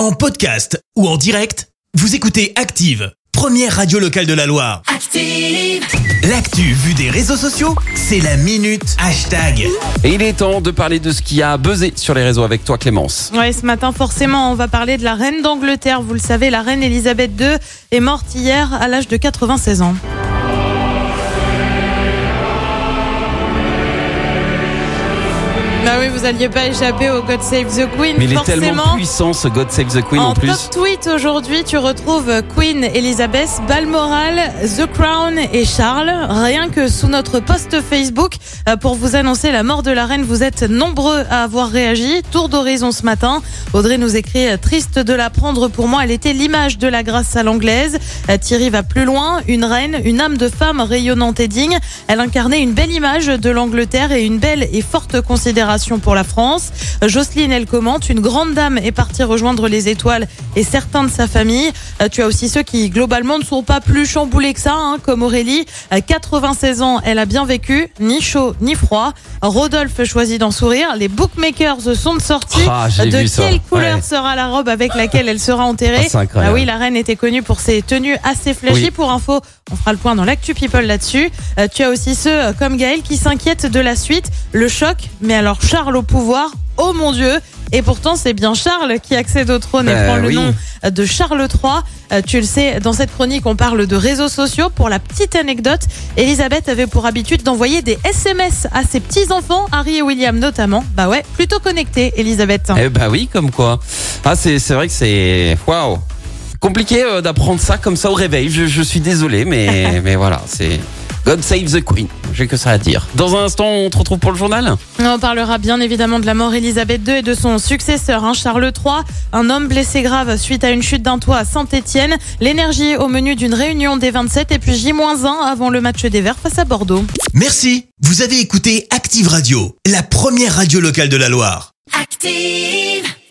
En podcast ou en direct, vous écoutez Active, première radio locale de la Loire. Active. L'actu vue des réseaux sociaux, c'est la minute hashtag. Et il est temps de parler de ce qui a buzzé sur les réseaux avec toi Clémence. Ouais, ce matin, forcément, on va parler de la reine d'Angleterre. Vous le savez, la reine Elisabeth II est morte hier à l'âge de 96 ans. Bah oui, vous alliez pas échapper au God Save the Queen. Mais il est forcément. tellement puissant ce God Save the Queen en, En plus. top tweet aujourd'hui, tu retrouves Queen Elizabeth, Balmoral, The Crown et Charles. Rien que sous notre post Facebook, euh, pour vous annoncer la mort de la reine, vous êtes nombreux à avoir réagi. Tour d'horizon ce matin. Audrey nous écrit euh, triste de l'apprendre pour moi. Elle était l'image de la grâce à l'anglaise. Euh, Thierry va plus loin. Une reine, une âme de femme rayonnante et digne. Elle incarnait une belle image de l'Angleterre et une belle et forte considération pour la France. Euh, Jocelyne, elle commente, une grande dame est partie rejoindre les étoiles et certains de sa famille. Euh, Tu as aussi ceux qui, globalement, ne sont pas plus chamboulés que ça, hein, comme Aurélie. Euh, 96 ans, elle a bien vécu, ni chaud ni froid. Rodolphe choisit d'en sourire. Les bookmakers sont de sortie. Ah, de ça. quelle couleur Ouais. sera la robe avec laquelle elle sera enterrée Ah. Ah oui, la reine était connue pour ses tenues assez flashy. Oui. Pour info, on fera le point dans l'actu people là-dessus. Euh, tu as aussi ceux euh, comme Gaël qui s'inquiètent de la suite. Le choc, mais alors Charles au pouvoir, oh mon Dieu et pourtant, c'est bien Charles qui accède au trône et Bah prend le oui. nom de Charles III. Euh, Tu le sais, dans cette chronique, on parle de réseaux sociaux. Pour la petite anecdote, Elisabeth avait pour habitude d'envoyer des SMS à ses petits-enfants, Harry et William notamment. Bah ouais, plutôt connecté, Elisabeth. Eh bah oui, comme quoi. Ah, c'est c'est vrai que c'est waouh. Compliqué euh, d'apprendre ça comme ça au réveil. Je, je suis désolé, mais mais voilà, c'est God save the Queen. J'ai que ça à dire. Dans un instant, on te retrouve pour le journal. On parlera bien évidemment de la mort Elisabeth II et de son successeur, hein, Charles III, un homme blessé grave suite à une chute d'un toit à Saint-Étienne. L'énergie au menu d'une réunion des 27 et puis J-1 avant le match des Verts face à Bordeaux. Merci, vous avez écouté Active Radio, la première radio locale de la Loire. Active.